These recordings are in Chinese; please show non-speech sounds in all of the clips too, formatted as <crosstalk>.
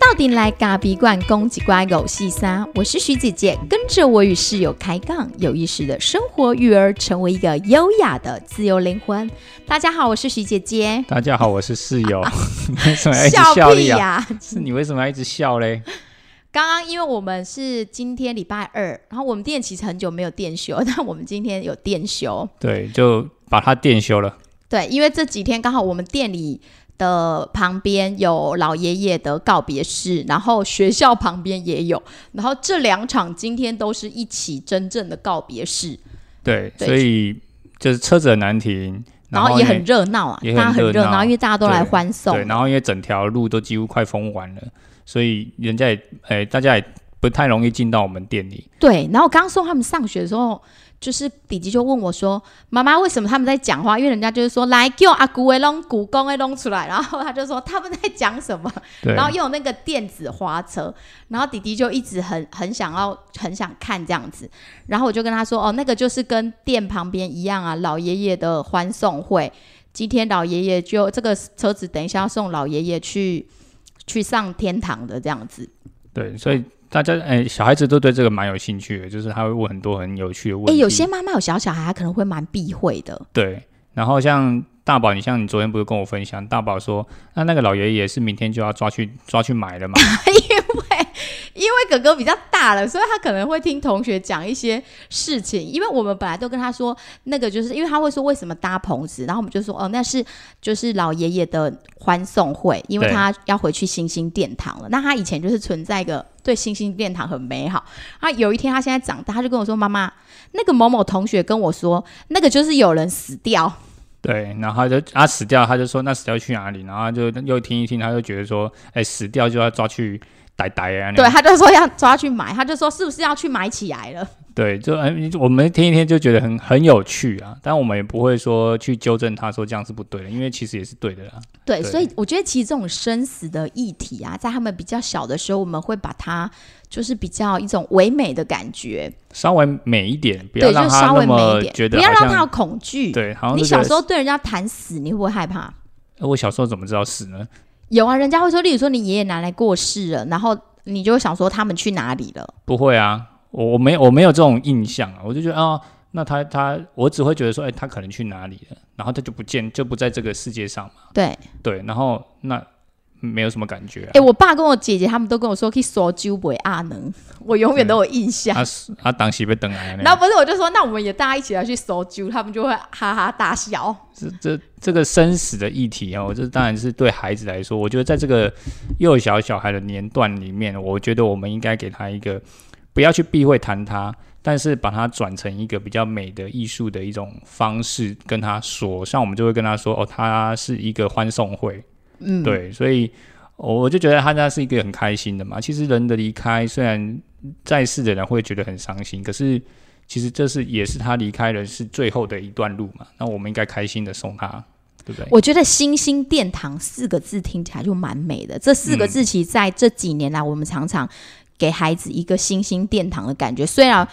到底来咖比罐攻击乖狗细沙，我是徐姐姐，跟着我与室友开杠，有意识的生活育儿，成为一个优雅的自由灵魂。大家好，我是徐姐姐。大家好，我是室友。<laughs> 为什么要一直笑笑屁呀、呀？是你为什么要一直笑嘞？刚刚因为我们是今天礼拜二，然后我们店其实很久没有店休，但我们今天有店休。对，就把它店修了。对，因为这几天刚好我们店里的旁边有老爷爷的告别式，然后学校旁边也有，然后这两场今天都是一起真正的告别式，对，对所以就是车子很难停，然后也很热闹啊，也大家很热闹因为大家都来欢送对，。然后因为整条路都几乎快封完了，所以人家也哎，大家也不太容易进到我们店里。对，然后刚送他们上学的时候，就是弟弟就问我说：“妈妈，为什么他们在讲话？因为人家就是说来叫阿姑的弄古公的弄出来。”然后他就说他们在讲什么，然后又有那个电子花车，然后弟弟就一直很很想要很想看这样子，然后我就跟他说：“哦，那个就是跟店旁边一样啊，老爷爷的欢送会。今天老爷爷就这个车子，等一下要送老爷爷去去上天堂的这样子。对，所以大家哎，小孩子都对这个蛮有兴趣的，就是他会问很多很有趣的问哎，欸。有些妈妈有小小孩，他可能会蛮避讳的。对，然后像大宝，你像你昨天不是跟我分享，大宝说，那那个老爷爷是明天就要抓去抓去买了嘛？<laughs> 因为 <laughs> 哥哥比较大了，所以他可能会听同学讲一些事情。因为我们本来都跟他说，那个就是因为他会说为什么搭棚子，然后我们就说哦，那是就是老爷爷的欢送会，因为他要回去星星殿堂了。那他以前就是存在一个对星星殿堂很美好。啊，有一天他现在长大，他就跟我说：“妈妈，那个某某同学跟我说，那个就是有人死掉。”对，然后他就他死掉，他就说那死掉去哪里？然后就又听一听，他就觉得说，哎，死掉就要抓去对，他就说要抓去买，他就说是不是要去买起来了？对，就哎，我们听一听就觉得很很有趣啊，但我们也不会说去纠正他说这样是不对的，因为其实也是对的啦。对，对所以我觉得其实这种生死的议题啊，在他们比较小的时候，我们会把它就是比较一种唯美的感觉，稍微美一点，不要对，就让他稍微那美一点，么觉得不要让他有恐惧。对，好像你小时候对人家谈死，你会不会害怕？呃我小时候怎么知道死呢？有啊，人家会说，例如说你爷爷奶奶过世了，然后你就会想说他们去哪里了？不会啊，我我没我没有这种印象啊，我就觉得哦，那他他我只会觉得说，哎、他可能去哪里了，然后他就不见就不在这个世界上嘛，对，对，然后那没有什么感觉、啊哎、。我爸跟我姐姐他们都跟我说可以说酒不阿能，<laughs> 我永远都有印象。啊是啊，当时被等来然后不是，我就说那我们也大家一起来去搜酒，他们就会哈哈大笑。这这这个生死的议题哦，这当然是对孩子来说，我觉得在这个幼小小孩的年段里面，我觉得我们应该给他一个不要去避讳谈他，但是把它转成一个比较美的艺术的一种方式跟他说，像我们就会跟他说哦，他是一个欢送会，嗯，对，所以我就觉得他那是一个很开心的嘛。其实人的离开，虽然在世的人会觉得很伤心，可是其实这是也是他离开人是最后的一段路嘛。那我们应该开心的送他，对不对？我觉得“星星殿堂”四个字听起来就蛮美的。这四个字其实在这几年来，我们常常给孩子一个星星殿堂的感觉。虽然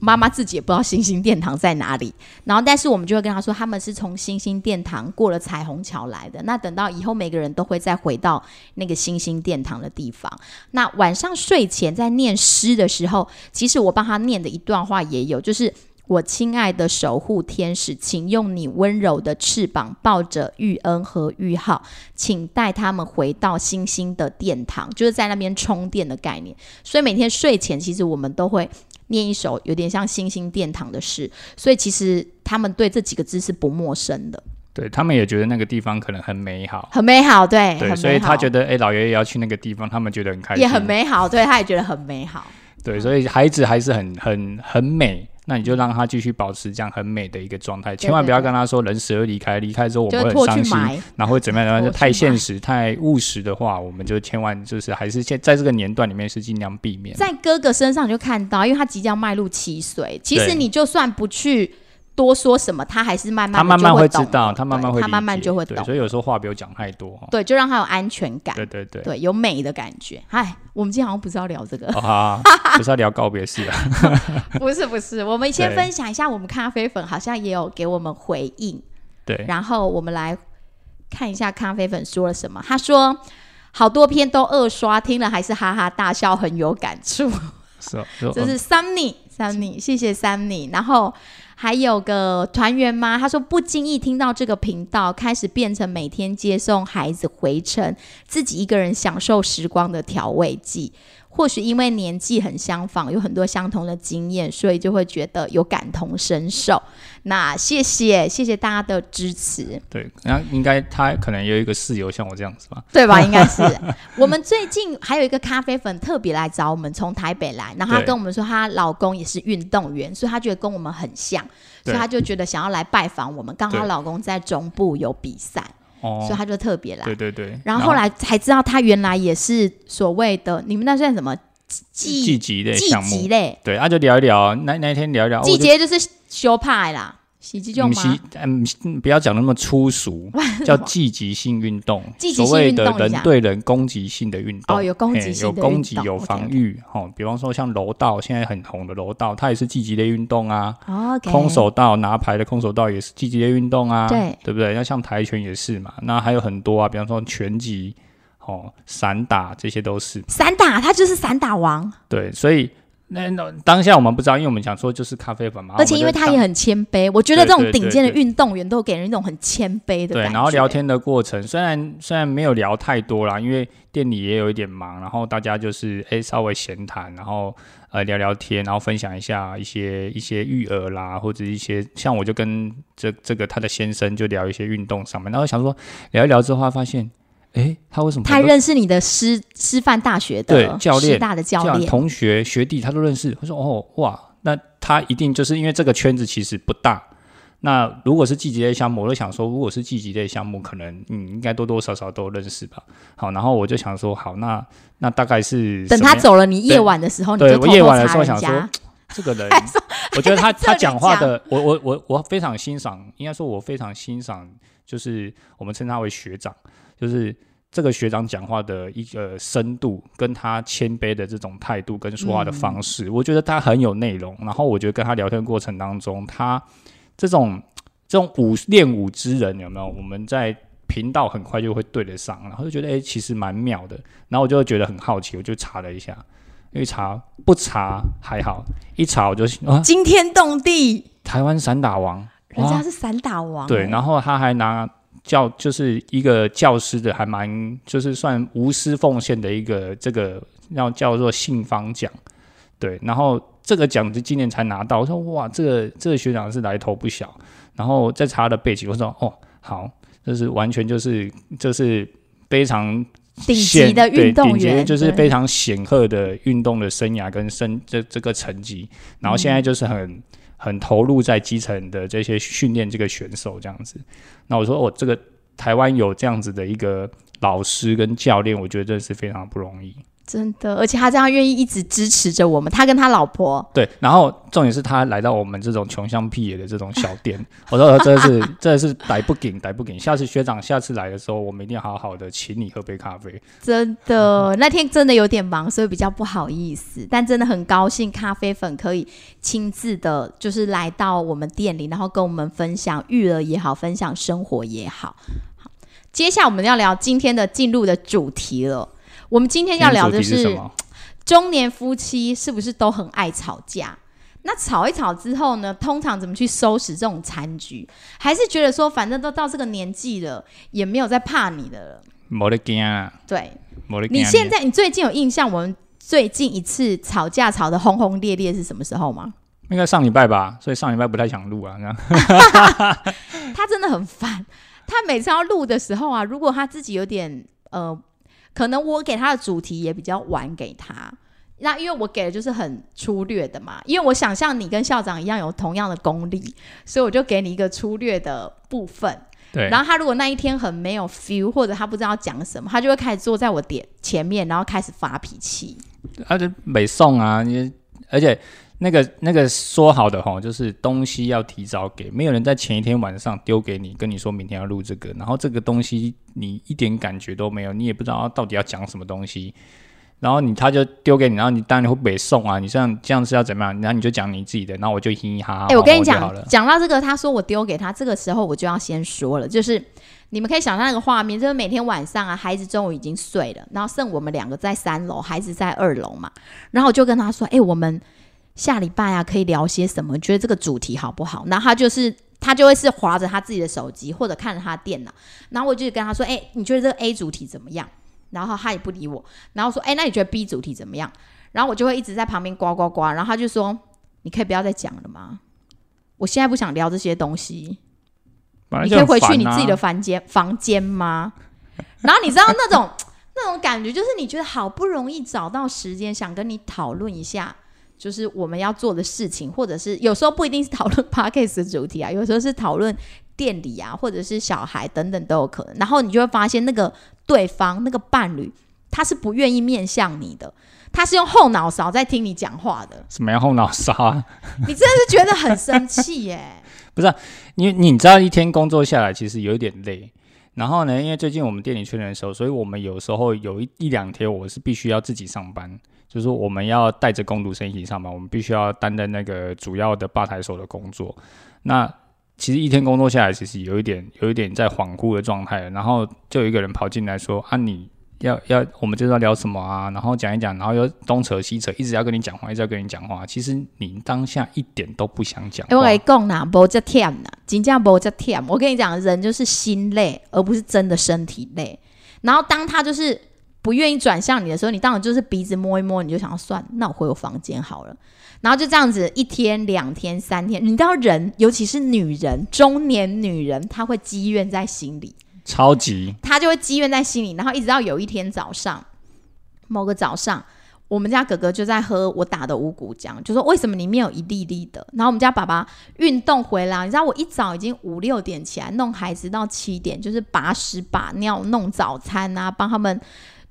妈妈自己也不知道星星殿堂在哪里，然后但是我们就会跟他说，他们是从星星殿堂过了彩虹桥来的。那等到以后，每个人都会再回到那个星星殿堂的地方。那晚上睡前在念诗的时候，其实我帮他念的一段话也有，就是。我亲爱的守护天使，请用你温柔的翅膀抱着玉恩和玉浩，请带他们回到星星的殿堂，就是在那边充电的概念。所以每天睡前，其实我们都会念一首有点像星星殿堂的诗。所以其实他们对这几个字是不陌生的，对他们也觉得那个地方可能很美好，很美好，对，对，所以他觉得哎、老爷爷要去那个地方，他们觉得很开心，也很美好，对，他也觉得很美好。对，所以孩子还是很很很美。那你就让他继续保持这样很美的一个状态，千万不要跟他说人死而离开，离开之后我们会很伤心，然后会怎么样？然后就拖去埋太现实、太务实的话，我们就千万就是还是现在这个年段里面是尽量避免。在哥哥身上就看到，因为他即将迈入七岁，其实你就算不去多说什么，他还是慢慢地他慢慢会知道，他慢慢会他慢慢就会懂，所以有时候话不要讲太多哈。对，就让他有安全感，对对对。对，有美的感觉。哎，我们今天好像不是要聊这个，<laughs> 不是要聊告别式啊。<laughs> 不是不是，我们先分享一下，我们咖啡粉好像也有给我们回应。对，然后我们来看一下咖啡粉说了什么。他说好多篇都二刷，听了还是哈哈大笑，很有感触。是 <laughs> 这是 Sunny，Sunny，谢谢 Sunny。然后还有个团员吗？他说不经意听到这个频道，开始变成每天接送孩子回程，自己一个人享受时光的调味剂。或许因为年纪很相仿，有很多相同的经验，所以就会觉得有感同身受。那谢谢，谢谢大家的支持，对，然后应该他可能有一个室友像我这样子吧，<laughs> 对吧？应该是。我们最近还有一个咖啡粉特别来找我们，从台北来，然后她跟我们说，她老公也是运动员，所以她觉得跟我们很像，所以她就觉得想要来拜访我们。刚好她老公在中部有比赛，哦。所以，他就特别来。对对对，然后后来才知道，他原来也是所谓的你们那算什么？季季集类季项目。节，类，对，啊就聊一聊，那那一天聊一聊，季节就是修派啦，洗季就嗯，不要讲那么粗俗，<laughs> 叫积极性运动，积极性所谓的人对人攻击性的运动。哦有攻击性的有攻击，有防御。哦，比方说像柔道，现在很红的柔道，它也是积极的运动啊。哦空手道拿牌的空手道也是积极的运动啊，对对不对？那像跆拳也是嘛，那还有很多啊，比方说拳击、哦散打这些都是。散打，他就是散打王，对，所以那那当下我们不知道，因为我们想说就是咖啡粉嘛，而且因为他也很很谦卑，我觉得这种对对顶尖的运动员都给人一种很谦卑的对，感觉。然后聊天的过程，虽然虽然没有聊太多啦，因为店里也有一点忙，然后大家就是诶稍微闲谈，然后呃聊聊天，然后分享一下一些一些育儿啦，或者一些像我就跟这这个他的先生就聊一些运动上面，然后想说聊一聊之后，发现诶他为什么他认识你的师师范大学的对教练师大的教练，同学学弟他都认识，他说哦哇，那他一定就是因为这个圈子其实不大。那如果是季节类项目，我就想说，如果是季节类项目，可能嗯应该多多少少都认识吧。好，然后我就想说，好，那那大概是等他走了，你夜晚的时候你对我就偷偷夜晚的时候想说。<laughs> 这个人，我觉得他他讲话的，我我我我非常欣赏，应该说我非常欣赏，就是我们称他为学长，就是这个学长讲话的一个深度，跟他谦卑的这种态度跟说话的方式，我觉得他很有内容。然后我觉得跟他聊天过程当中，他这种这种武练武之人有没有？我们在频道很快就会对得上，然后就觉得诶，其实蛮妙的。然后我就觉得很好奇，我就查了一下。因为查不查还好，一查我就啊，惊天动地，台湾散打王，人家是散打王，对，哎然后他还拿教，就是一个教师的，还蛮就是算无私奉献的一个这个要叫做信方奖，对，然后这个奖是今年才拿到，我说哇，这个这个学长是来头不小，然后再查他的背景，我说哦，好，这是完全就是就是非常顶级的对运动顶级员，就是非常显赫的运动的生涯跟生这这个成绩，然后现在就是很、很投入在基层的这些训练这个选手这样子。那我说、哦、这个台湾有这样子的一个老师跟教练，我觉得真的是非常不容易。真的，而且他这样愿意一直支持着我们，他跟他老婆，对，然后重点是他来到我们这种穷乡僻野的这种小店，<laughs> 我说真的是真的是逮不紧逮不紧。下次学长下次来的时候，我们一定要好好的请你喝杯咖啡。真的那天真的有点忙，所以比较不好意思，但真的很高兴咖啡粉可以亲自的，就是来到我们店里，然后跟我们分享育儿也好，分享生活也好。好，接下来我们要聊今天的进入的主题了。我们今天要聊的是？中年夫妻是不是都很爱吵架？那吵一吵之后呢，通常怎么去收拾这种残局？还是觉得说，反正都到这个年纪了，也没有在怕你的了。没得惊啊，对没得。你现在，你最近有印象，我们最近一次吵架吵得轰轰烈烈是什么时候吗？应该上礼拜吧，所以上礼拜不太想录啊。这样 <laughs> 他真的很烦，他每次要录的时候啊，如果他自己有点呃，可能我给他的主题也比较晚给他。那因为我给的就是很粗略的嘛，因为我想像你跟校长一样有同样的功力，所以我就给你一个粗略的部分。对，然后他如果那一天很没有 feel，或者他不知道讲什么，他就会开始坐在我点前面，然后开始发脾气。而且没送啊，你而且那个那个说好的哈，就是东西要提早给，没有人在前一天晚上丢给你，跟你说明天要录这个，然后这个东西你一点感觉都没有，你也不知道到底要讲什么东西。然后你他就丢给你，然后你当然会北送啊，你这样这样是要怎么样？然后你就讲你自己的，然后我就嘻嘻哈哈。哎、我跟你，讲讲到这个，他说我丢给他，这个时候我就要先说了，就是你们可以想象那个画面，就是每天晚上啊，孩子中午已经睡了，然后剩我们两个在三楼，孩子在二楼嘛，然后我就跟他说，哎、我们下礼拜啊可以聊些什么？觉得这个主题好不好？然后他就是。他就会是划着他自己的手机，或者看着他的电脑，然后我就跟他说：“哎、你觉得这个 A 主题怎么样？”然后他也不理我，然后说：“哎、那你觉得 B 主题怎么样？”然后我就会一直在旁边呱呱呱，然后他就说：“你可以不要再讲了吗？我现在不想聊这些东西，你可以回去你自己的房间房间吗？”然后你知道那种那种感觉，就是你觉得好不容易找到时间想跟你讨论一下。就是我们要做的事情，或者是有时候不一定是讨论 <laughs> podcast 的主题啊，有时候是讨论店里啊，或者是小孩等等都有可能。然后你就会发现，那个对方那个伴侣，他是不愿意面向你的，他是用后脑勺在听你讲话的，什么样后脑勺啊？<laughs> 你真的是觉得很生气耶。<laughs> 因为你知道一天工作下来其实有一点累。然后呢，因为最近我们店里缺人手，所以我们有时候有一一两天我是必须要自己上班，就是说我们要带着工读生一起上班，我们必须要担任那个主要的吧台手的工作。那其实一天工作下来，其实有一点有一点在恍惚的状态，然后就有一个人跑进来说：“啊，你要要我们就是要聊什么啊？”然后讲一讲，然后又东扯西扯，一直要跟你讲话，一直要跟你讲话。其实你当下一点都不想讲哎、我跟你。讲啦，无这忝啦，真正无这忝。我跟你讲，人就是心累，而不是真的身体累。然后当他就是不愿意转向你的时候，你当然就是鼻子摸一摸，你就想要算，那我回我房间好了。然后就这样子一天、两天、三天，你知道人，尤其是女人，中年女人，她会积怨在心里。超级她就会积怨在心里，然后一直到有一天早上，某个早上，我们家哥哥就在喝我打的五谷浆，就说为什么里面有一粒粒的？然后我们家爸爸运动回来，你知道我一早已经五六点起来弄孩子到七点，就是把屎把尿、弄早餐啊，帮他们。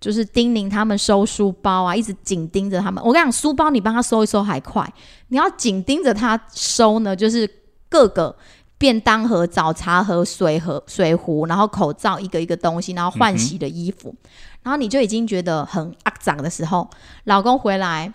就是叮咛他们收书包啊，一直紧盯着他们。我跟你讲，书包你帮他收一收还快，你要紧盯着他收呢，就是各个便当盒、早茶盒、水盒、水壶，然后口罩一个一个东西，然后换洗的衣服，然后你就已经觉得很肮脏的时候，老公回来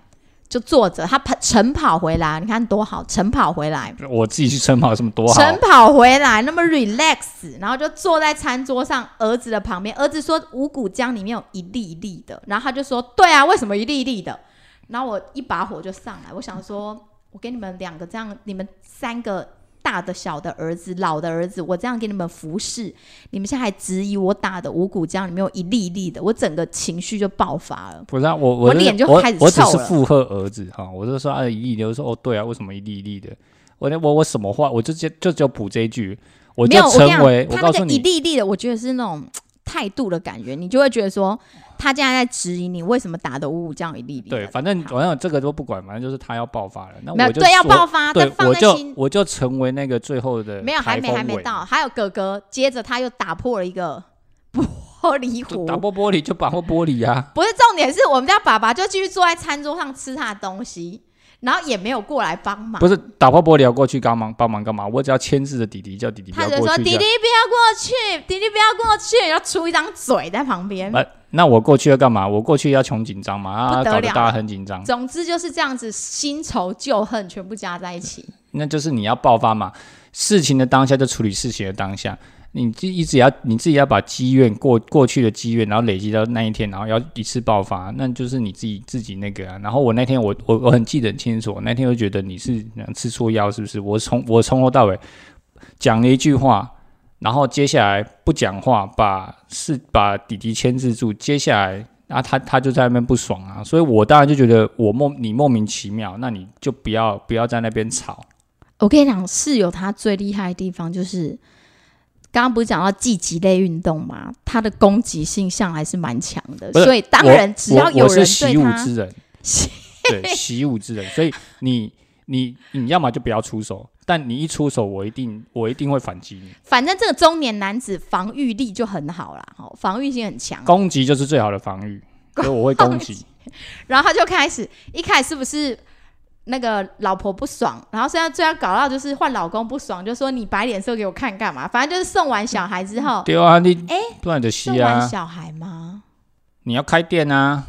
就坐着，他跑晨跑回来，你看多好，晨跑回来，我自己去晨跑，什么多好？晨跑回来那么 relax，然后就坐在餐桌上儿子的旁边，儿子说五谷浆里面有一粒一粒的，然后他就说对啊，为什么一粒一粒的？然后我一把火就上来，我想说，我给你们两个这样，你们三个大的、小的儿子、老的儿子，我这样给你们服侍，你们现在还质疑我打的五谷浆里面有一粒一粒的，我整个情绪就爆发了。不是啊，我我脸就开始我只臭附和儿子哈，我就说啊一粒粒，我说哦对啊，为什么一粒一粒的？我我我什么话，我就就就只有补这一句，我就没有，我跟你成为讲，他那个一告诉你，粒一粒的，我觉得是那种态度的感觉，你就会觉得说，他现在在质疑你为什么打的五五这样一粒一粒。对，反正好反正这个都不管，反正就是他要爆发了，那我就对要爆发，对，放我就我就成为那个最后的没有，还没还没到，还有哥哥，接着他又打破了一个 <laughs> 玻璃壶。打破玻璃就打破玻璃啊！不是重点，是我们家爸爸就继续坐在餐桌上吃他的东西，然后也没有过来帮忙。不是打破玻璃要过去帮忙帮忙干嘛？我只要牵制着弟弟，叫弟弟不他就说：“要过去。弟弟不要过去，弟弟不要过去。”要出一张嘴在旁边。那那我过去要干嘛？我过去要穷紧张嘛，啊，搞得大家很紧张。总之就是这样子，新仇旧恨全部加在一起。那就是你要爆发嘛。事情的当下就处理事情的当下，你自一直要你自己要把积怨过过去的积怨，然后累积到那一天，然后要一次爆发，那就是你自己自己那个啊。然后我那天我我我很记得很清楚，那天就觉得你是呃吃错药是不是？我从我从头到尾讲了一句话。然后接下来不讲话，把是把弟弟牵制住。接下来，啊，他他就在那边不爽啊，所以我当然就觉得我莫你莫名其妙，那你就不要不要在那边吵。我跟你讲，室友他最厉害的地方就是，刚刚不是讲到积极类运动嘛，他的攻击性向还是蛮强的，所以当然只要有人对他，武之人，<laughs> 对习武之人，所以你你你要么就不要出手，但你一出手，我一定我一定会反击你。反正这个中年男子防御力就很好啦，哦，防御性很强。攻击就是最好的防御，所以我会攻击。然后他就开始，一开始是不是那个老婆不爽，然后现在最要搞到就是换老公不爽，就说你摆脸色给我看干嘛？反正就是送完小孩之后，对啊，你哎不然就送吸啊，完小孩吗？你要开店啊，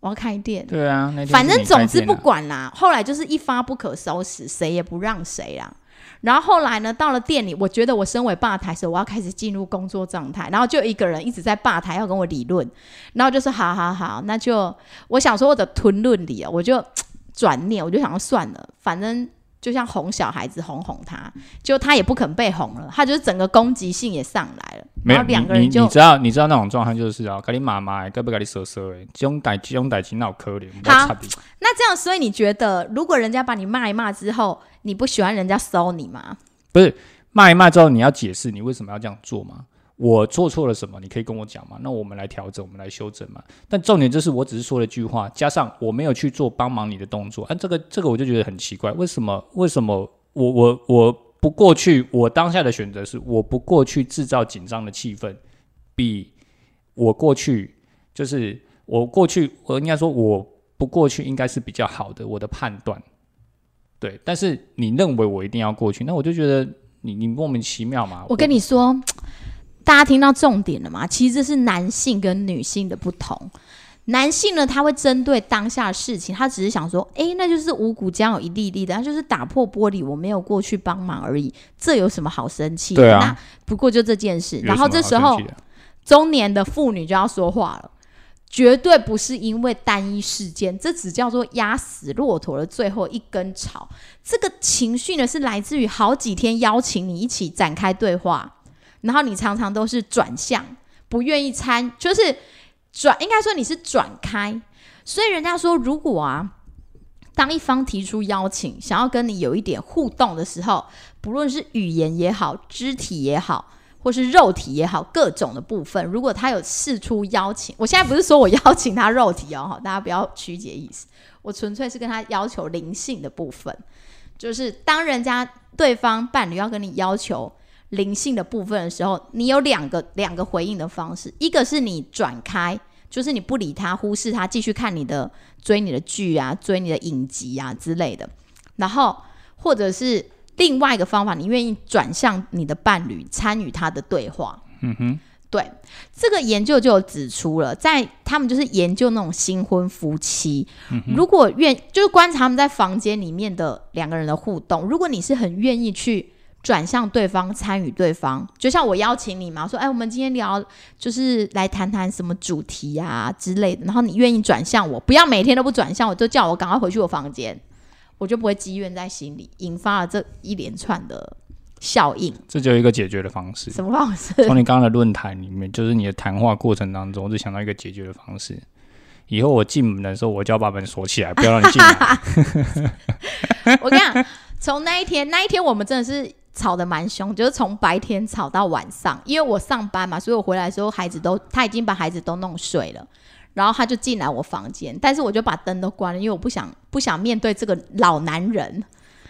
我要开店。对啊，反正总之不管啦，后来就是一发不可收拾，谁也不让谁啦。然后后来呢，到了店里，我觉得我身为吧台的时候，我要开始进入工作状态，然后就一个人一直在吧台要跟我理论，然后就说好好好，那就我想说我的吞论理啊，我就转念，我就想说算了，反正就像哄小孩子哄哄他，就他也不肯被哄了，他就是整个攻击性也上来了，没有两个人就你你你知道你知道那种状态就是啊，跟你妈妈该不该你说说诶，这种代这种代志闹可怜，好那这样，所以你觉得如果人家把你骂一骂之后，你不喜欢人家收你吗？不是骂一骂之后，你要解释你为什么要这样做吗？我做错了什么？你可以跟我讲嘛？那我们来调整，我们来修正嘛。但重点就是，我只是说了一句话，加上我没有去做帮忙你的动作，啊，这个这个我就觉得很奇怪，为什么？为什么我我我不过去？我当下的选择是，我不过去制造紧张的气氛，比我过去就是我过去，我应该说我不过去应该是比较好的，我的判断。对，但是你认为我一定要过去，那我就觉得你你莫名其妙嘛。我跟你说，大家听到重点了吗？其实这是男性跟女性的不同。男性呢，他会针对当下的事情，他只是想说，诶，那就是五谷将有一粒粒的，他就是打破玻璃，我没有过去帮忙而已，这有什么好生气的？对啊那不过就这件事。然后这时候中年的妇女就要说话了，绝对不是因为单一事件，这只叫做压死骆驼的最后一根草。这个情绪呢，是来自于好几天邀请你一起展开对话，然后你常常都是转向，不愿意参，就是转，应该说你是转开。所以人家说，如果啊，当一方提出邀请，想要跟你有一点互动的时候，不论是语言也好，肢体也好，或是肉体也好，各种的部分，如果他有试出邀请，我现在不是说我邀请他肉体哦，<laughs> 大家不要曲解意思，我纯粹是跟他要求灵性的部分，就是当人家对方伴侣要跟你要求灵性的部分的时候，你有两个两个回应的方式，一个是你转开，就是你不理他，忽视他，继续看你的追你的剧啊，追你的影集啊之类的，然后或者是另外一个方法，你愿意转向你的伴侣，参与他的对话。嗯哼，对，这个研究就有指出了，在他们就是研究那种新婚夫妻，如果愿就是观察他们在房间里面的两个人的互动，如果你是很愿意去转向对方，参与对方，就像我邀请你嘛，说哎，我们今天聊就是来谈谈什么主题啊之类的，然后你愿意转向我，不要每天都不转向我，就叫我赶快回去我房间，我就不会积怨在心里，引发了这一连串的效应。这就有一个解决的方式。什么方式？从你刚刚的论坛里面，就是你的谈话过程当中，我就想到一个解决的方式。以后我进门的时候，我就要把门锁起来，不要让你进来。<laughs> 我跟你讲，从那一天，那一天我们真的是吵得蛮凶，就是从白天吵到晚上。因为我上班嘛，所以我回来的时候，孩子都他已经把孩子都弄睡了，然后他就进来我房间，但是我就把灯都关了，因为我不想不想面对这个老男人。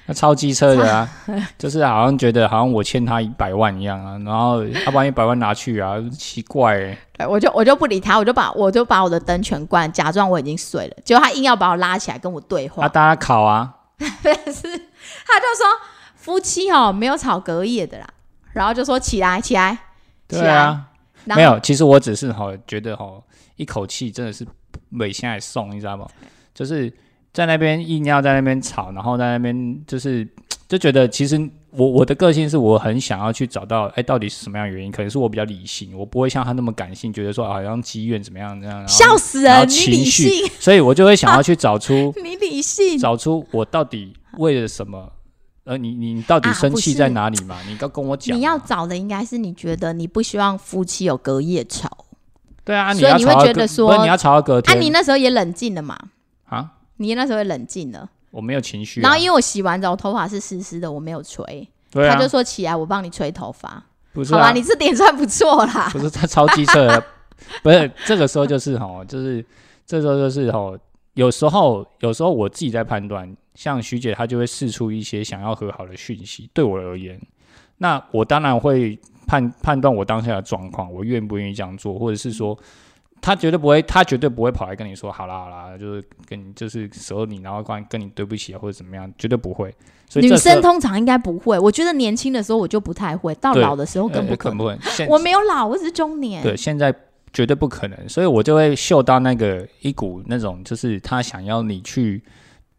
那超机车的啊，就是好像觉得好像我欠他一百万一样啊，然后他把一百万拿去啊，奇怪、欸。对，我就我就不理他，我就把我就把我的灯全关，假装我已经睡了。结果他硬要把我拉起来跟我对话啊，，大家考啊，<laughs> 但是他就说夫妻哦没有吵隔夜的啦，然后就说起来起来，起来对啊，然后没有，其实我只是哈觉得哈一口气真的是尾现在送，你知道吗？就是在那边硬要在那边吵，然后在那边就是就觉得其实我我的个性是我很想要去找到哎到底是什么样的原因，可能是我比较理性，我不会像他那么感性，觉得说好像积怨怎么样这样，然后笑死然后人，你理情绪性，所以我就会想要去找出 <laughs> 你理性，找出我到底为了什么。呃，你你你到底生气在哪里嘛？你要跟我讲嘛。你要找的应该是你觉得你不希望夫妻有隔夜吵，对啊，所以你会觉得说你要吵到隔天啊，你那时候也冷静了嘛？啊你那时候也冷静了，我没有情绪啊、然后因为我洗完澡，我头发是湿湿的，我没有吹，对啊，他就说起来我帮你吹头发，不是啊，好吧，你这点算不错啦。不是他超机车的，<laughs> 不是这个时候就是吼，就是这时候就是哈，有时候有时候我自己在判断，像徐姐她就会试出一些想要和好的讯息，对我而言，那我当然会判判断我当下的状况，我愿不愿意这样做，或者是说。她绝对不会，她绝对不会跑来跟你说好啦好啦，就是跟你就是舍你，然后关跟你对不起啊，或者怎么样，绝对不会。所以女生通常应该不会，我觉得年轻的时候我就不太会，到老的时候更不可能。呃可能不会。现我没有老，我只是中年。对，现在绝对不可能，所以我就会嗅到那个一股那种，就是他想要你去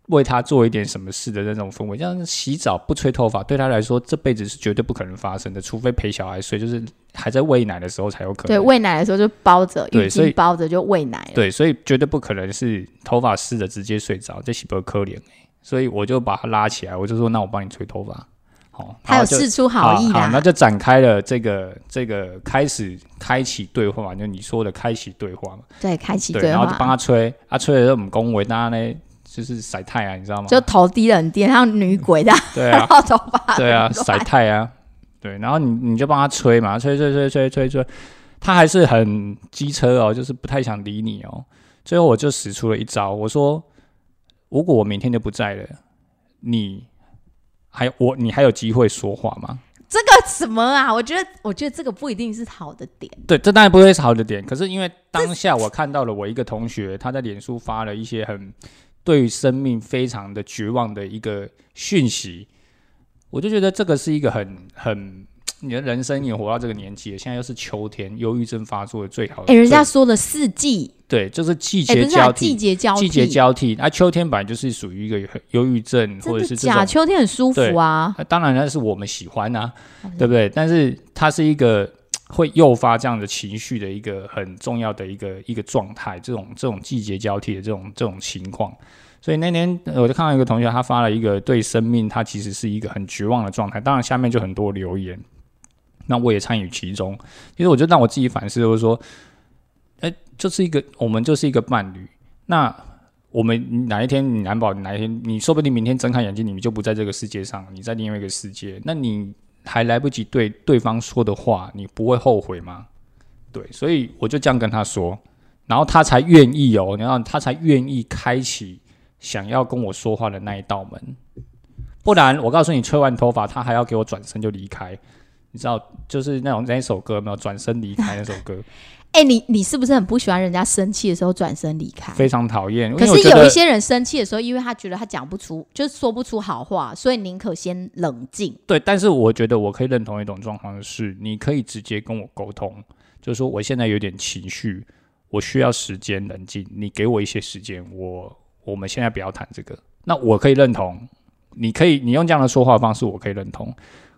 为他做一点什么事的那种氛围。像洗澡不吹头发，对他来说这辈子是绝对不可能发生的，除非陪小孩睡，就是还在喂奶的时候才有可能。对，喂奶的时候就包着浴对所以巾包着就喂奶了。对，所以绝对不可能是头发湿的直接睡着，这洗不可怜、欸、所以我就把他拉起来，我就说：“那我帮你吹头发。”好，他有然后就试出好意啦。那就展开了这个这个开始开启对话嘛，就你说的开启对话嘛。对，开启对，对然后就帮，他吹，啊，吹的时候我们恭维，大家呢就是晒太阳，你知道吗？就头低了很低，像女鬼的，对然啊，<laughs> 后头发对啊，很晒太阳，对，然后你你就帮他吹嘛，吹吹吹吹吹吹，他还是很机车哦，就是不太想理你哦。最后我就使出了一招，我说如果我明天就不在了，你还有我你还有机会说话吗？这个什么啊？我觉得，我觉得这个不一定是好的点。对，这当然不会是好的点。可是因为当下我看到了我一个同学，他在脸书发了一些很对于生命非常的绝望的一个讯息，我就觉得这个是一个很很你的人生也活到这个年纪了，现在又是秋天，忧郁症发作的最好的。哎，人家说了四季，对，就是季哎，节交替，季节交替，季节交替。那、秋天本来就是属于一个忧郁症或者是这假？种秋天很舒服啊。那当然那是我们喜欢啊，嗯对不对？但是它是一个会诱发这样的情绪的一个很重要的一个一个状态，这种这种季节交替的这种这种情况。所以那天呃我就看到一个同学，他发了一个对生命，他其实是一个很绝望的状态。当然下面就很多留言，那我也参与其中。其实我就让我自己反思，就是说，哎、就是一个我们就是一个伴侣，那我们哪一天你难保哪一天你说不定明天睁开眼睛你们就不在这个世界上，你在另外一个世界，那你还来不及对对方说的话，你不会后悔吗？对，所以我就这样跟他说，然后他才愿意哦，然后他才愿意开启想要跟我说话的那一道门，不然我告诉你，吹完头发他还要给我转身就离开，你知道，就是那种那一首歌没有？转身离开那首歌，哎，你你是不是很不喜欢人家生气的时候转身离开？非常讨厌。可是有一些人生气的时候，因为他觉得他讲不出，就是说不出好话，所以宁可先冷静。对，但是我觉得我可以认同一种状况是，你可以直接跟我沟通，就是说我现在有点情绪，我需要时间冷静，你给我一些时间，我我们现在不要谈这个。那我可以认同，你可以你用这样的说话方式，我可以认同。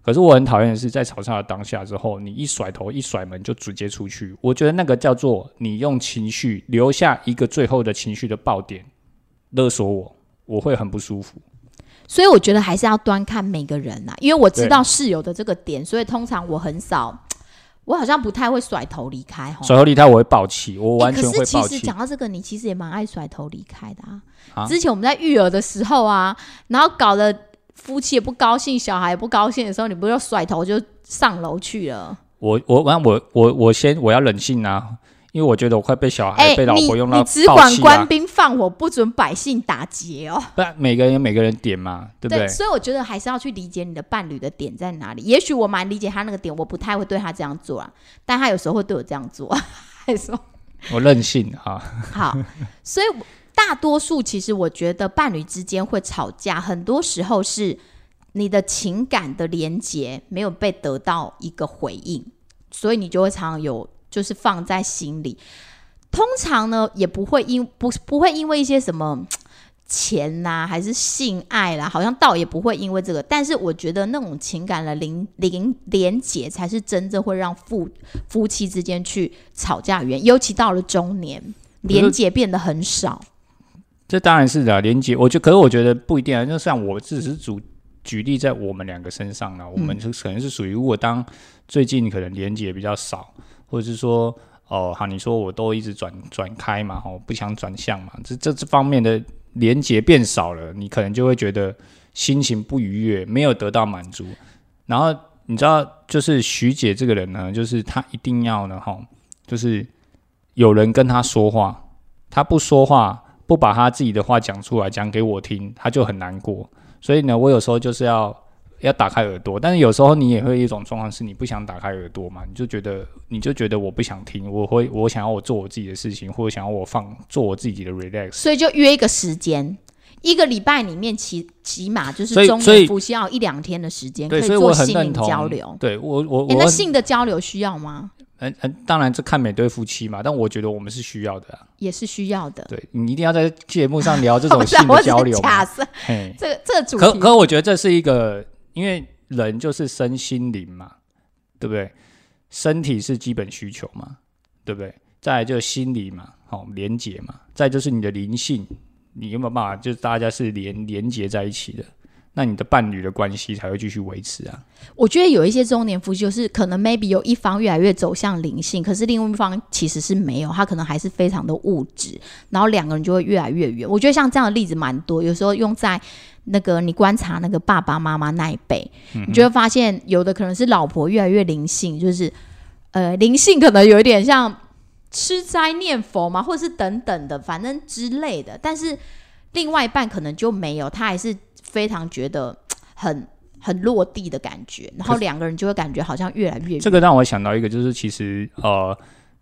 可是我很讨厌的是，在吵架的当下之后，你一甩头一甩门就直接出去，我觉得那个叫做你用情绪留下一个最后的情绪的爆点，勒索我，我会很不舒服。所以我觉得还是要端看每个人呐、因为我知道室友的这个点，所以通常我很少，我好像不太会甩头离开哈。甩头离开我会暴气，我欸完全可是其实。讲到这个，你其实也蛮爱甩头离开的啊。啊之前我们在育儿的时候啊，然后搞得夫妻也不高兴，小孩也不高兴的时候，你不就甩头就上楼去了？我我完我我我先我要冷静啊，因为我觉得我快被小孩、哎、被老婆用到你只。管官兵放火，不准百姓打劫哦。不然每个人有每个人点嘛，对不对？所以我觉得还是要去理解你的伴侣的点在哪里。也许我蛮理解他那个点，我不太会对他这样做啊，但他有时候会对我这样做，<laughs> 还说我任性啊，好。所以大多数其实我觉得伴侣之间会吵架，很多时候是你的情感的连结没有被得到一个回应，所以你就会常常有就是放在心里。通常呢，也不会因不不会因为一些什么钱呐、还是性爱啦，好像倒也不会因为这个。但是我觉得那种情感的连连连结，才是真正会让夫夫妻之间去吵架的原因。尤其到了中年，连结变得很少。这当然是的啊，连接。我觉可是我觉得不一定啊，就像我只是举举例在我们两个身上呢，我们是可能是属于，如果当最近可能连接比较少，或者是说哦，好，你说我都一直转转开嘛，哦，不想转向嘛，这这这方面的连接变少了，你可能就会觉得心情不愉悦，没有得到满足。然后你知道，就是徐姐这个人呢，就是她一定要呢，哈，就是有人跟她说话，她不说话，不把他自己的话讲出来，讲给我听，他就很难过。所以呢，我有时候就是要要打开耳朵，但是有时候你也会有一种状况是你不想打开耳朵嘛，你就觉得你就觉得我不想听，我会我想要我做我自己的事情，或者想要我放做我自己的 relax。所以就约一个时间，一个礼拜里面起起码就是中所以所以年夫妻要一两天的时间可以做心灵交流。对我我诶那性的交流需要吗？嗯嗯，当然这看每对夫妻嘛，但我觉得我们是需要的啊。也是需要的。对你一定要在节目上聊 <laughs> 这种性交流这个这个主题，可可，我觉得这是一个，因为人就是身心灵嘛，对不对？身体是基本需求嘛，对不对？再来就是心理嘛，好、连结嘛，再就是你的灵性，你有没有办法，就是大家是连连接在一起的，那你的伴侣的关系才会继续维持啊。我觉得有一些中年夫妻，就是可能 maybe 有一方越来越走向灵性，可是另外一方其实是没有，他可能还是非常的物质，然后两个人就会越来越远。我觉得像这样的例子蛮多，有时候用在那个你观察那个爸爸妈妈那一辈，你就会发现有的可能是老婆越来越灵性，就是呃灵性可能有一点像吃斋念佛嘛，或者是等等的，反正之类的，但是另外一半可能就没有，他还是非常觉得很。很落地的感觉，然后两个人就会感觉好像越来越远这个让我想到一个，就是其实呃，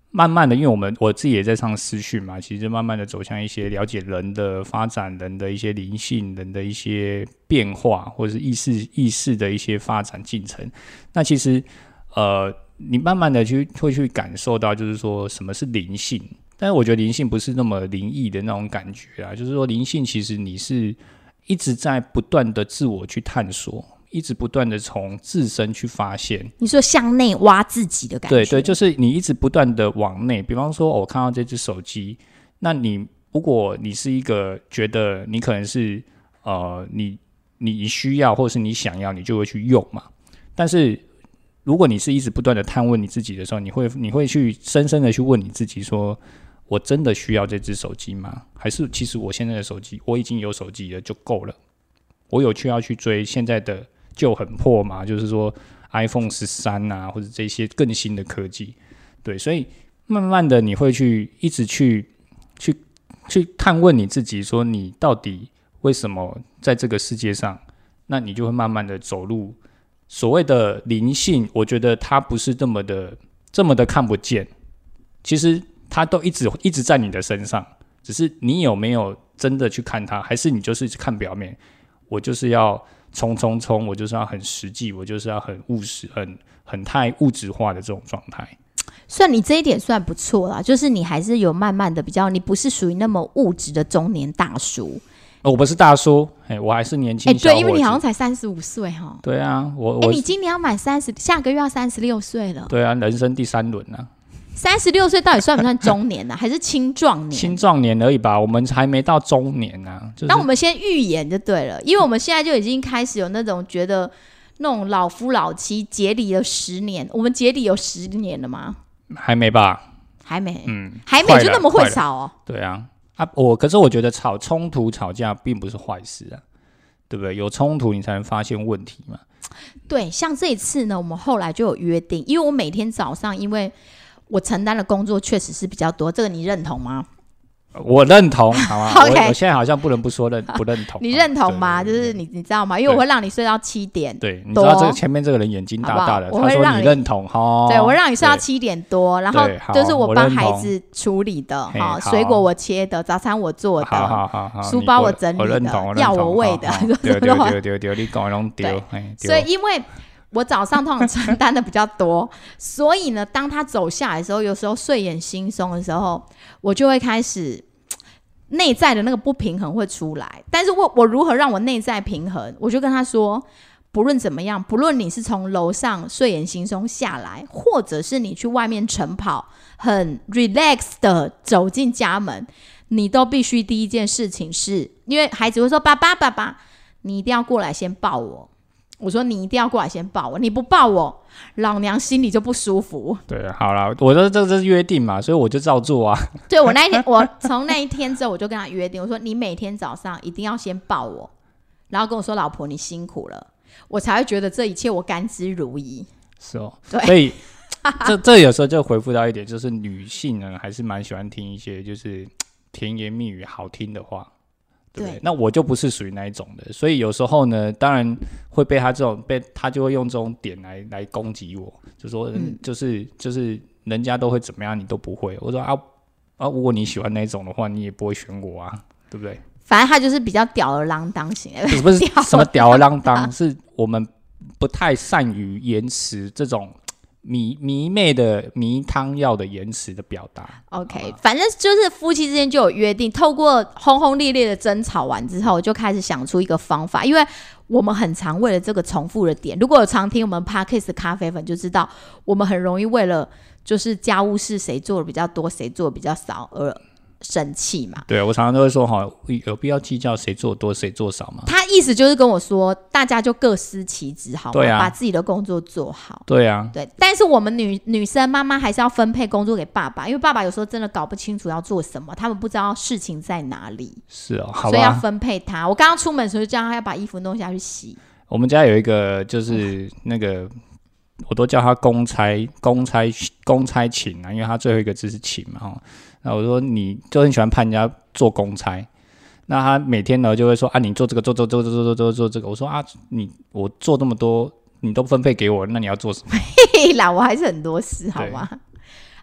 慢慢的，因为我们我自己也在上私讯嘛，其实慢慢的走向一些了解人的发展、人的一些灵性、人的一些变化，或者是意识意识的一些发展进程。那其实呃，你慢慢的去会去感受到，就是说什么是灵性。但是我觉得灵性不是那么灵异的那种感觉啊，就是说灵性其实你是一直在不断的自我去探索，一直不断的从自身去发现。你说向内挖自己的感觉，对对，就是你一直不断的往内，比方说，哦我看到这只手机，那你如果你是一个觉得你可能是呃，你你需要或是你想要，你就会去用嘛。但是如果你是一直不断的探问你自己的时候，你会你会去深深的去问你自己说。我真的需要这只手机吗？还是其实我现在的手机我已经有手机了就够了？我有需要去追现在的旧很破吗？就是说 iPhone 十三啊，或者这些更新的科技，对，所以慢慢的你会去一直去去去探问你自己，说你到底为什么在这个世界上？那你就会慢慢的走入所谓的灵性。我觉得它不是这么的这么的看不见，其实它都一直一直在你的身上，只是你有没有真的去看它，还是你就是看表面？我就是要冲冲冲，我就是要很实际，我就是要很务实，很很太物质化的这种状态。算你这一点算不错啦，就是你还是有慢慢的比较，你不是属于那么物质的中年大叔。哦我不是大叔，哎，我还是年轻哎。对，因为你好像才三十五岁哈。对啊，我哎、我你今年要满三十，下个月要三十六岁了。对啊，人生第三轮啊，三十六岁到底算不算中年呢、<laughs> 还是青壮年？青壮年而已吧，我们还没到中年呢、啊。就是那我们先预言就对了，因为我们现在就已经开始有那种觉得那种老夫老妻结离了十年，我们结离有十年了吗？还没吧？还没，嗯，还没就那么会吵哦。对啊，啊，我可是我觉得吵冲突吵架并不是坏事啊，对不对？有冲突你才能发现问题嘛。对，像这一次呢，我们后来就有约定，因为我每天早上，因为我承担的工作确实是比较多，这个你认同吗？我认同，<laughs> 好吗？OK 我我现在好像不能不说认 <laughs> 不认同。啊。你认同吗？对就是你你知道吗？因为我会让你睡到七点，对，你知道这个前面这个人眼睛大大的，好好？我他说会让你你认同哈。对我让你睡到七点多，然后就是我帮孩子处理的，哈，水果我切的，早餐我做的，好好好好，书包我整理的药我喂的对对对对对，你讲的拢对。所以因为我早上通常承担的比较多，<laughs> 所以呢，当他走下来的时候，有时候睡眼惺忪的时候，我就会开始 <tsk> 内在的那个不平衡会出来。但是我我如何让我内在平衡？我就跟他说。不论怎么样，不论你是从楼上睡眼惺忪下来，或者是你去外面晨跑，很 relax 的走进家门，你都必须第一件事情是，因为孩子会说：“爸爸，爸爸，你一定要过来先抱我。”我说：“你一定要过来先抱我，你不抱我，老娘心里就不舒服。对，好了，我说这这是约定嘛，所以我就照做啊。<laughs> ”对我那一天，我从那一天之后，我就跟他约定，我说：“你每天早上一定要先抱我，然后跟我说，老婆你辛苦了，我才会觉得这一切我甘之如饴。是哦，对所以这 <laughs> 这有时候就回复到一点，就是女性呢还是蛮喜欢听一些就是甜言蜜语好听的话，对不对？对那我就不是属于那一种的，所以有时候呢，当然会被他这种被他就会用这种点来来攻击我，就说嗯嗯，就是就是人家都会怎么样，你都不会。我说啊啊，如果你喜欢那种的话，你也不会选我啊，对不对？反正他就是比较吊儿郎当型的。不是 <laughs> 什么吊儿郎当，是我们不太善于言辞这种迷迷妹的迷汤药的言辞的表达。OK，反正就是夫妻之间就有约定，透过轰轰烈烈的争吵完之后，就开始想出一个方法，因为我们很常为了这个重复的点，如果有常听我们 Podcast 的咖啡粉就知道，我们很容易为了就是家务事谁做的比较多，谁做的比较少而生气嘛。对我常常都会说哈，有必要计较谁做多谁做少吗？他意思就是跟我说，大家就各司其职，好吗？对啊把自己的工作做好。对啊，对，但是我们女女生妈妈还是要分配工作给爸爸，因为爸爸有时候真的搞不清楚要做什么，他们不知道事情在哪里，是哦，好所以要。分配他。我刚刚出门的时候就叫他要把衣服弄下去洗。我们家有一个就是那个，我都叫他公差公差公差勤啊，因为他最后一个字是勤嘛哈。那我说你就很喜欢判人家做公差，那他每天呢就会说啊，你做这个做做做做做做做做这个。我说啊，你我做这么多，你都分配给我，那你要做什么？嘿 <laughs> 嘿啦，我还是很多事，好吗？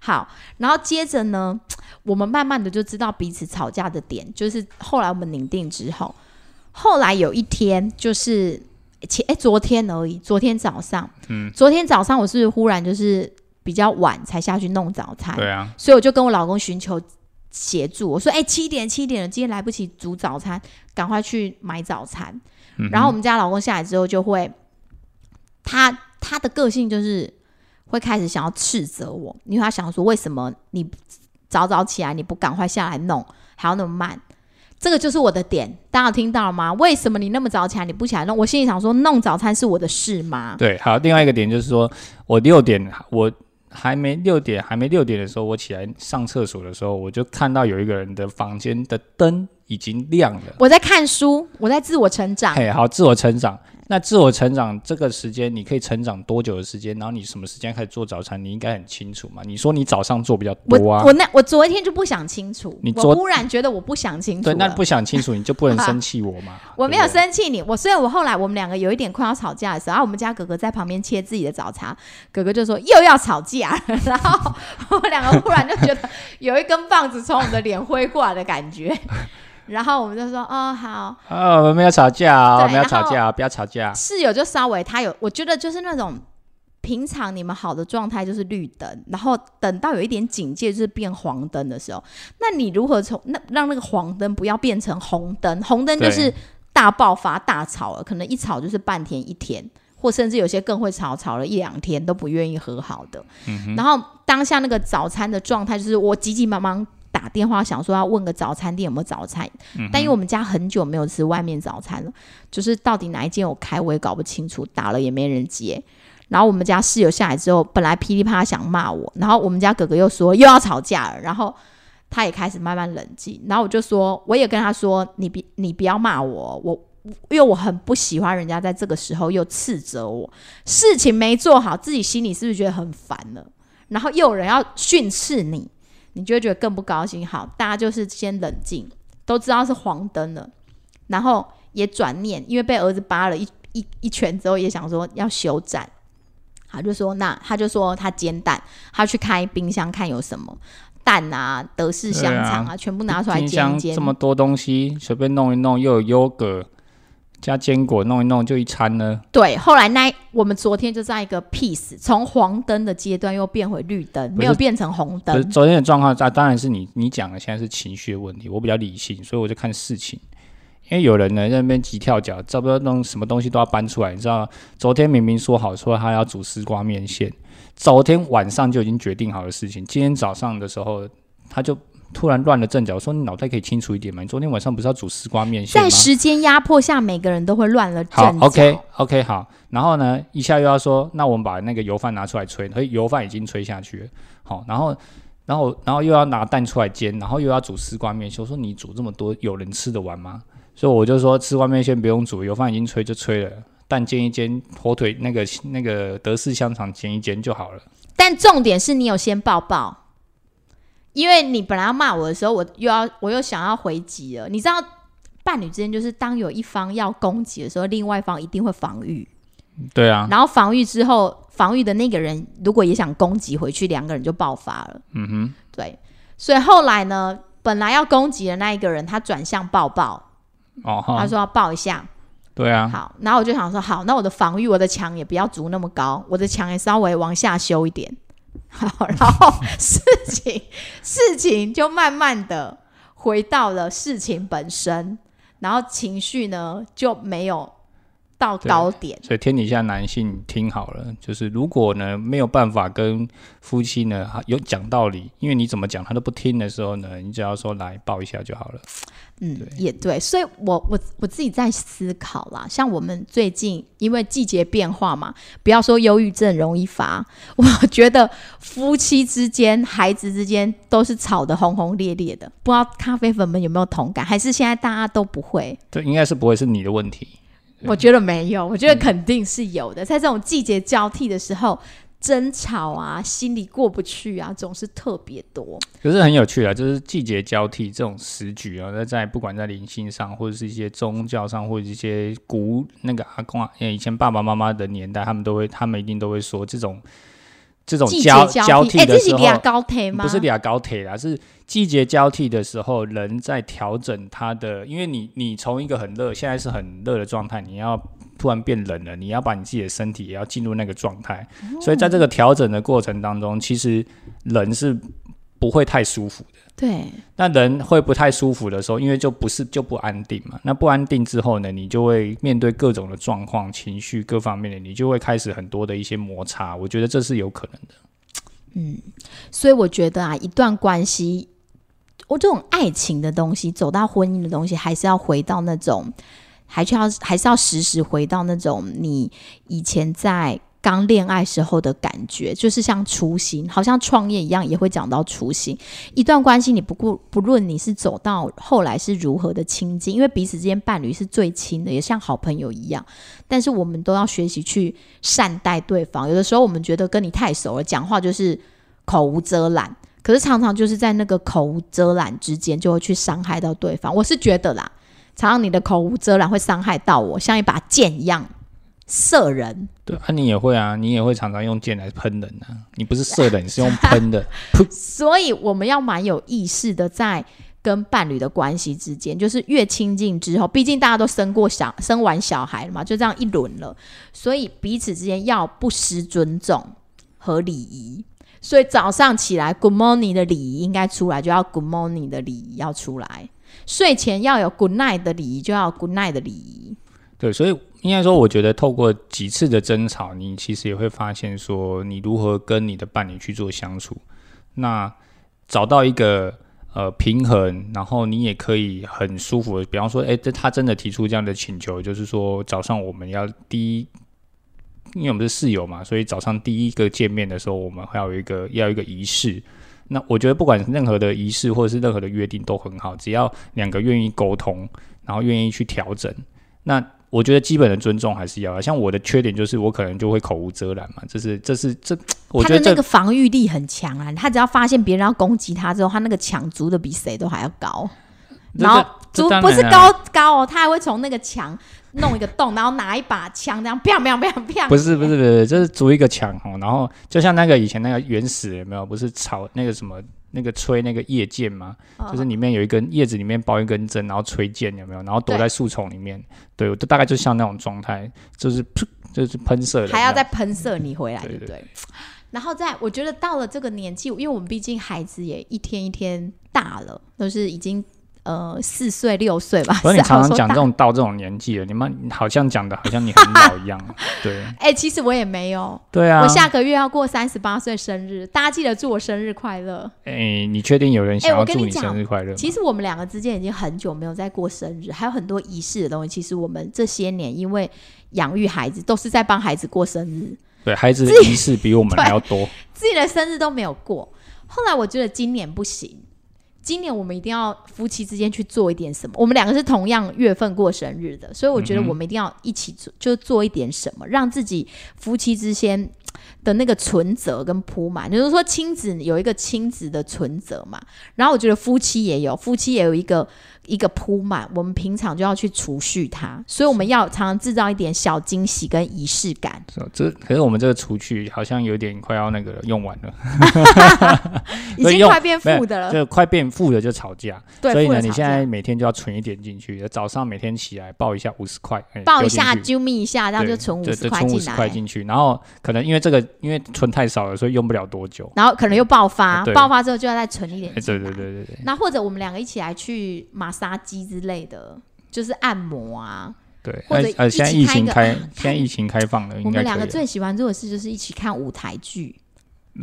好，然后接着呢，我们慢慢的就知道彼此吵架的点，就是后来我们拧定之后，后来有一天就是前哎昨天而已，昨天早上，嗯，昨天早上我是忽然就是比较晚才下去弄早餐，对啊，所以我就跟我老公寻求协助，我说：“哎、七点七点了，今天来不及煮早餐，赶快去买早餐。嗯然后我们家老公下来之后，就会他他的个性就是会开始想要斥责我，因为他想说为什么你早早起来你不赶快下来弄，还要那么慢。这个就是我的点，大家有听到了吗？为什么你那么早起来你不起来弄？我心里想说，弄早餐是我的事吗？对，好，另外一个点就是说，我六点我还没六点还没六点的时候，我起来上厕所的时候，我就看到有一个人的房间的灯已经亮了。我在看书，我在自我成长。嘿，好，自我成长。那自我成长这个时间，你可以成长多久的时间？然后你什么时间开始做早餐？你应该很清楚嘛。你说你早上做比较多啊我，那我昨天就不想清楚，你昨我忽然觉得我不想清楚对，那了不想清楚你就不能 <laughs> 生气我嘛。我没有生气你，我虽然我后来我们两个有一点快要吵架的时候，然后我们家哥哥在旁边切自己的早茶，哥哥就说又要吵架，然后我们两个忽然就觉得有一根棒子从我们的脸挥过来的感觉，然后我们就说哦好，啊，我们没有吵架我们要吵架啊，不要吵架。室友就稍微他有，我觉得就是那种。平常你们好的状态就是绿灯，然后等到有一点警戒就是变黄灯的时候，那你如何从那让那个黄灯不要变成红灯？红灯就是大爆发、大吵了，可能一吵就是半天一天，或甚至有些更会吵，吵了一两天都不愿意和好的。然后当下那个早餐的状态就是我急急忙忙打电话想说要问个早餐店有没有早餐，但因为我们家很久没有吃外面早餐了，就是到底哪一间有开我也搞不清楚，打了也没人接。然后我们家室友下来之后，本来噼里啪啦想骂我，然后我们家哥哥又说又要吵架了，然后他也开始慢慢冷静。然后我就说，我也跟他说，你别你不要骂我，我因为我很不喜欢人家在这个时候又斥责我，事情没做好，自己心里是不是觉得很烦了？然后又有人要训斥你，你就会觉得更不高兴。好，大家就是先冷静，都知道是黄灯了，然后也转念，因为被儿子扒了一一一拳之后，也想说要休战。他就说，那他就说他煎蛋，他去开冰箱看有什么蛋啊、德式香肠啊，全部拿出来冰煎这。么多东西，随便弄一弄，又有优格加坚果，弄一弄就一餐了。对，后来那我们昨天就在一个 peace，从黄灯的阶段又变回绿灯，没有变成红灯。昨天的状况，啊，当然是你你讲的，现在是情绪的问题。我比较理性，所以我就看事情。因为有人呢在那边急跳脚，差不多弄什么东西都要搬出来。你知道，昨天明明说好说他要煮丝瓜面线，昨天晚上就已经决定好的事情，今天早上的时候他就突然乱了阵脚，我说你脑袋可以清楚一点吗？你昨天晚上不是要煮丝瓜面线吗？在时间压迫下，每个人都会乱了阵脚。，OK OK 好，然后呢，一下又要说，那我们把那个油饭拿出来吹，所以油饭已经吹下去了，好，然后然后然后又要拿蛋出来煎，然后又要煮丝瓜面线，我说你煮这么多，有人吃得完吗？所以我就说丝瓜面线不用煮，油饭已经吹就吹了，蛋煎一煎，火腿那个那个德式香肠煎一煎就好了。但重点是你有先抱抱，因为你本来要骂我的时候，我又要我又想要回击了。你知道，伴侣之间就是当有一方要攻击的时候，另外一方一定会防御，对啊，然后防御之后，防御的那个人如果也想攻击回去，两个人就爆发了。嗯哼，对，所以后来呢，本来要攻击的那一个人，他转向抱抱，哦哈，他说要抱一下，对啊，好，然后我就想说，好，那我的防御，我的墙也不要筑那么高，我的墙也稍微往下修一点。好，然后 <laughs> 事情事情就慢慢的回到了事情本身，然后情绪呢就没有到高点。所以天底下男性听好了，就是如果呢没有办法跟夫妻呢有讲道理，因为你怎么讲他都不听的时候呢，你只要说来抱一下就好了。嗯，也对，所以我我我自己在思考啦，像我们最近因为季节变化嘛，不要说忧郁症容易发，<laughs> 我觉得夫妻之间、孩子之间都是吵得轰轰烈烈的。不知道咖啡粉们有没有同感？还是现在大家都不会？对，应该是不会是你的问题。我觉得没有，我觉得肯定是有的，在这种季节交替的时候。争吵啊，心里过不去啊，总是特别多。可是很有趣啊，就是季节交替这种时局啊，那在不管在灵性上，或者是一些宗教上，或者一些古那个阿公啊，以前爸爸妈妈的年代，他们都会，他们一定都会说这种这种交交替的时候，不是俩高铁啦，是季节交替的时候，人在调整他的，因为你你从一个很热，现在是很热的状态，你要。突然变冷了，你要把你自己的身体也要进入那个状态，所以在这个调整的过程当中，其实人是不会太舒服的。对，那人会不太舒服的时候，因为就不是就不安定嘛。那不安定之后呢，你就会面对各种的状况、情绪各方面的，你就会开始很多的一些摩擦。我觉得这是有可能的。嗯，所以我觉得啊，一段关系，我这种爱情的东西，走到婚姻的东西，还是要回到那种。还是要还是要时时回到那种你以前在刚恋爱时候的感觉，就是像初心，好像创业一样，也会讲到初心。一段关系，你不顾不论你是走到后来是如何的亲近，因为彼此之间伴侣是最亲的，也像好朋友一样。但是我们都要学习去善待对方。有的时候我们觉得跟你太熟了，讲话就是口无遮拦，可是常常就是在那个口无遮拦之间，就会去伤害到对方。我是觉得啦。常常你的口无遮拦会伤害到我，像一把剑一样射人。对，啊，你也会啊，你也会常常用剑来喷人啊。你不是射的，你是用喷的。<laughs> 所以我们要蛮有意识的，在跟伴侣的关系之间，就是越亲近之后，毕竟大家都生过小、生完小孩了嘛，就这样一轮了，所以彼此之间要不失尊重和礼仪。所以早上起来，Good morning 的礼仪应该出来，就要 Good morning 的礼仪要出来。睡前要有 good night 的礼仪，就要 good night 的礼仪。对，所以应该说，我觉得透过几次的争吵，你其实也会发现说，你如何跟你的伴侣去做相处，那找到一个呃平衡，然后你也可以很舒服，比方说，哎，这他真的提出这样的请求，就是说早上我们要第一，因为我们是室友嘛，所以早上第一个见面的时候，我们还有一个要一个仪式。那我觉得不管任何的仪式或者是任何的约定都很好，只要两个愿意沟通，然后愿意去调整，那我觉得基本的尊重还是要。像我的缺点就是我可能就会口无遮拦嘛，这是这是这，我觉得那个防御力很强啊。他只要发现别人要攻击他之后，他那个墙筑的比谁都还要高，然后筑不是高高哦，他还会从那个墙。弄一个洞，然后拿一把枪，这样啪啪啪啪。不是不是不是，就是筑一个墙哦。然后就像那个以前那个原始有没有？不是草那个什么那个吹那个叶剑嘛？就是里面有一根叶子，里面包一根针，然后吹剑有没有？然后躲在树丛里面。对，我大概就像那种状态，就是 <laughs> 就是喷射的，还要再喷射你回来，对不对？然后在我觉得到了这个年纪，因为我们毕竟孩子也一天一天大了，都是已经。呃，四岁六岁吧。不是你常常讲这种到这种年纪了，你们好像讲的好像你很老一样。<laughs> 对。哎，其实我也没有。对啊。我下个月要过三十八岁生日，大家记得祝我生日快乐。哎，你确定有人想要祝你生日快乐？其实我们两个之间已经很久没有在过生日，还有很多仪式的东西。其实我们这些年因为养育孩子，都是在帮孩子过生日。对，孩子的仪式比我们还要多。<laughs> 自己的生日都没有过。后来我觉得今年不行。今年我们一定要夫妻之间去做一点什么。我们两个是同样月份过生日的，所以我觉得我们一定要一起做，就做一点什么，让自己夫妻之间的那个存折跟铺满。就是说，亲子有一个亲子的存折嘛，然后我觉得夫妻也有，夫妻也有一个一个铺满，我们平常就要去储蓄它，所以我们要常常制造一点小惊喜跟仪式感。是这可是我们这个储蓄好像有点快要那个用完了，<laughs> 已经快变负的了，就快变负的就吵架。对，所以呢，你现在每天就要存一点进去，早上每天起来报一下五十块，哎报一下、丢进去揪咪一下，然后就存五十就就存五十块进来，块进去，然后可能因为这个因为存太少了，所以用不了多久。然后可能又爆发，爆发之后就要再存一点。对对对对对那或者我们两个一起来去马杀鸡之类的，就是按摩啊。对，或者呃现在疫情开，<laughs> 现在疫情开放了，<laughs> 我们两个最喜欢做的事就是一起看舞台剧，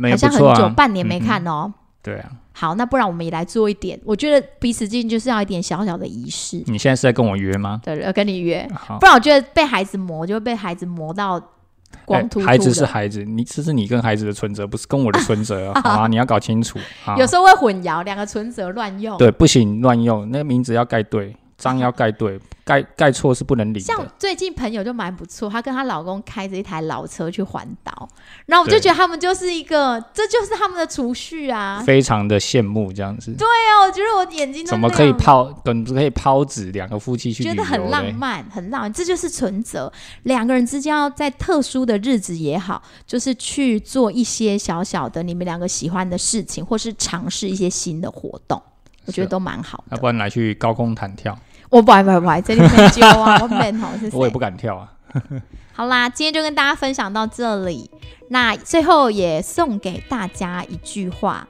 好像很久，半年没看哦。对啊，好，那不然我们也来做一点。我觉得彼此之间就是要一点小小的仪式。你现在是在跟我约吗？对，要跟你约，好不，然我觉得被孩子磨就会被孩子磨到光哎秃秃的。孩子是孩子，你这是你跟孩子的存折，不是跟我的存折啊，<laughs> 好啊，你要搞清楚啊。有时候会混淆，两个存折乱用。对，不行乱用，那个名字要盖对，章要盖对，盖盖错是不能领像。最近朋友就蛮不错，她跟她老公开着一台老车去环岛，然后我就对觉得他们就是一个，这就是他们的储蓄啊。非常的羡慕这样子，对啊，我觉得我眼睛怎么可以抛，怎么可以抛纸两个夫妻去觉得很浪？漫，很浪漫，这就是存折。两个人之间要在特殊的日子也好，就是去做一些小小的你们两个喜欢的事情，或是尝试一些新的活动，我觉得都蛮好的。要不然来去高空弹跳，我不爱不爱不爱，这里没揪啊，我没好是谁我也不？敢跳啊。好啦，今天就跟大家分享到这里。那最后也送给大家一句话：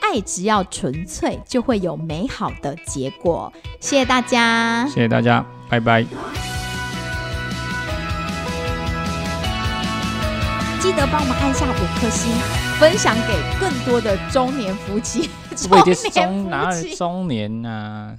爱只要纯粹，就会有美好的结果。谢谢大家。谢谢大家，拜拜。记得帮我们按下五颗星，分享给更多的中年夫妻。中年夫妻中年啊？